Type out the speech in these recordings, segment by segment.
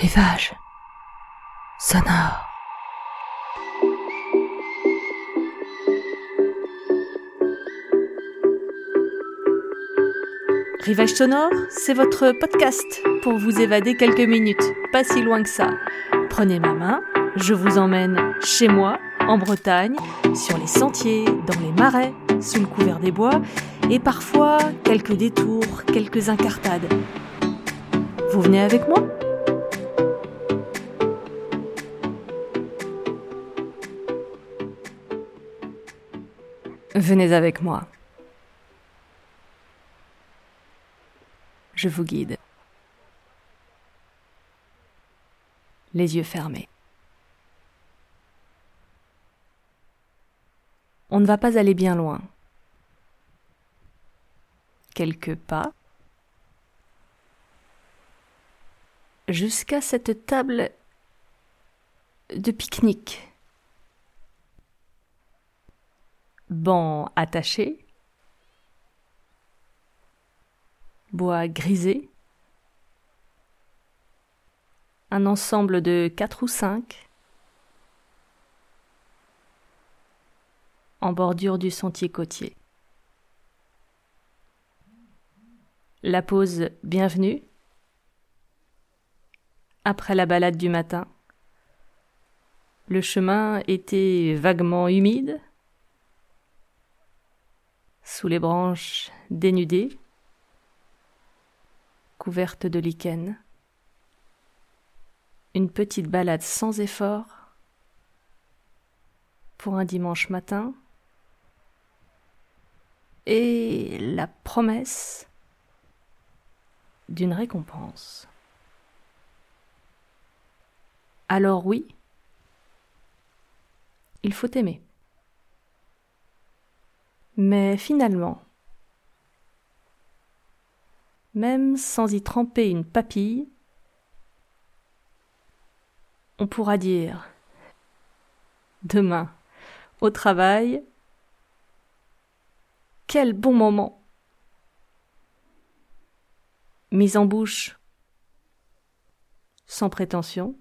Rivage sonore. Rivage sonore, c'est votre podcast pour vous évader quelques minutes, pas si loin que ça. Prenez ma main, je vous emmène chez moi, en Bretagne, sur les sentiers, dans les marais, sous le couvert des bois, et parfois quelques détours, quelques incartades. Vous venez avec moi? Venez avec moi. Je vous guide. Les yeux fermés. On ne va pas aller bien loin. Quelques pas jusqu'à cette table de pique-nique. Banc attaché, bois grisé, un ensemble de quatre ou cinq, en bordure du sentier côtier. La pause bienvenue après la balade du matin. Le chemin était vaguement humide, sous les branches dénudées, couvertes de lichen. Une petite balade sans effort pour un dimanche matin et la promesse d'une récompense. Alors oui, il faut aimer. Mais finalement, même sans y tremper une papille, on pourra dire demain, au travail, quel bon moment. Mise en bouche, sans prétention,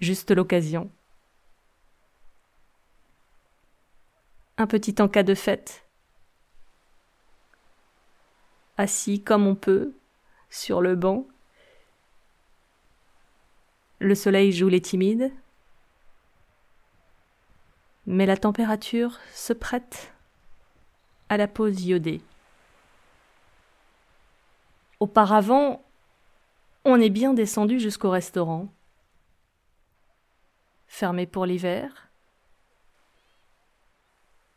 juste l'occasion. Un petit encas de fête. Assis comme on peut, sur le banc. Le soleil joue les timides. Mais la température se prête à la pause iodée. Auparavant, on est bien descendu jusqu'au restaurant. Fermé pour l'hiver,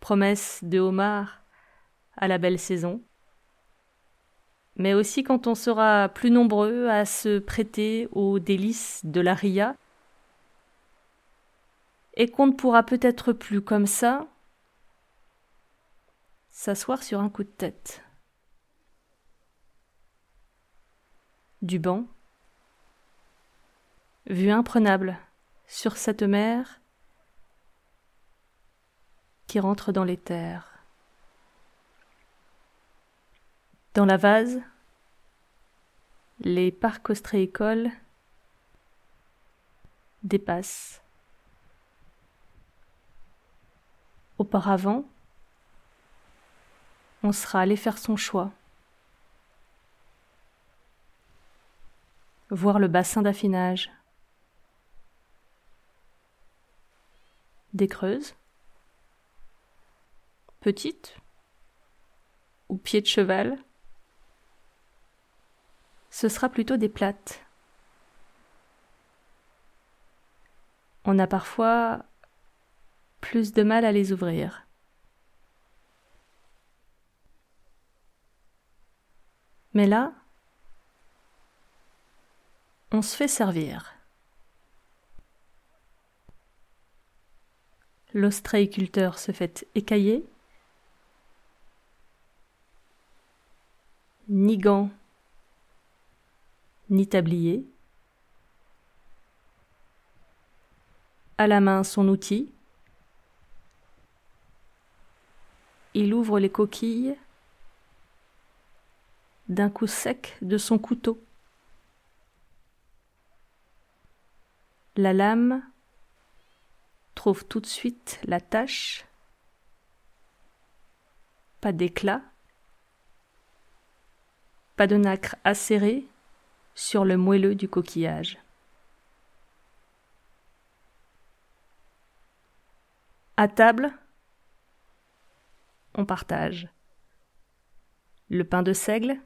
promesse de homard à la belle saison, mais aussi quand on sera plus nombreux à se prêter aux délices de la ria, et qu'on ne pourra peut-être plus comme ça s'asseoir sur un coup de tête. Du banc, vue imprenable sur cette mer qui rentre dans les terres. Dans la vase, les parcs ostréicoles dépassent. Auparavant, on sera allé faire son choix. Voir le bassin d'affinage. Des creuses petite ou pied de cheval, ce sera plutôt des plates. On a parfois plus de mal à les ouvrir. Mais là, on se fait servir. L'ostréiculteur se fait écailler ni gants, ni tablier. À la main son outil. Il ouvre les coquilles d'un coup sec de son couteau. La lame trouve tout de suite la tache. Pas d'éclat. Pas de nacre acérée sur le moelleux du coquillage. À table, on partage. Le pain de seigle,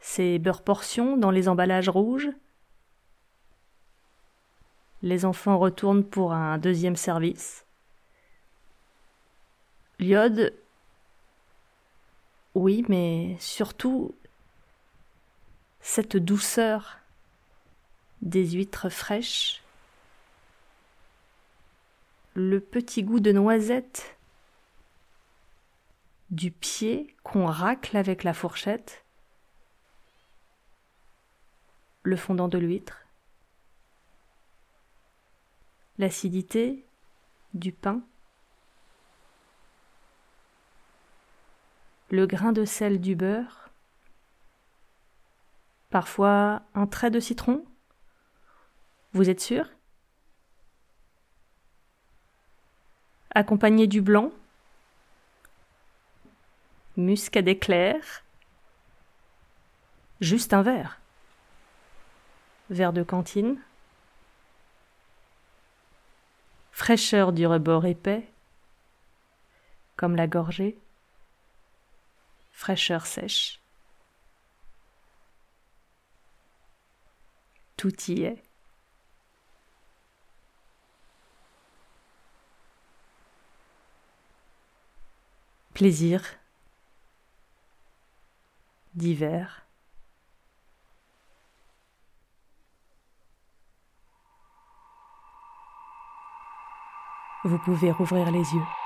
ses beurre portions dans les emballages rouges. Les enfants retournent pour un deuxième service. L'iode, oui, mais surtout cette douceur des huîtres fraîches, le petit goût de noisette du pied qu'on racle avec la fourchette, le fondant de l'huître, l'acidité du pain, le grain de sel du beurre, parfois un trait de citron. Vous êtes sûr? Accompagné du blanc, muscadet clair, juste un verre. Verre de cantine, fraîcheur du rebord épais, comme la gorgée, fraîcheur sèche. Tout y est. Plaisir d'hiver. vous pouvez rouvrir les yeux.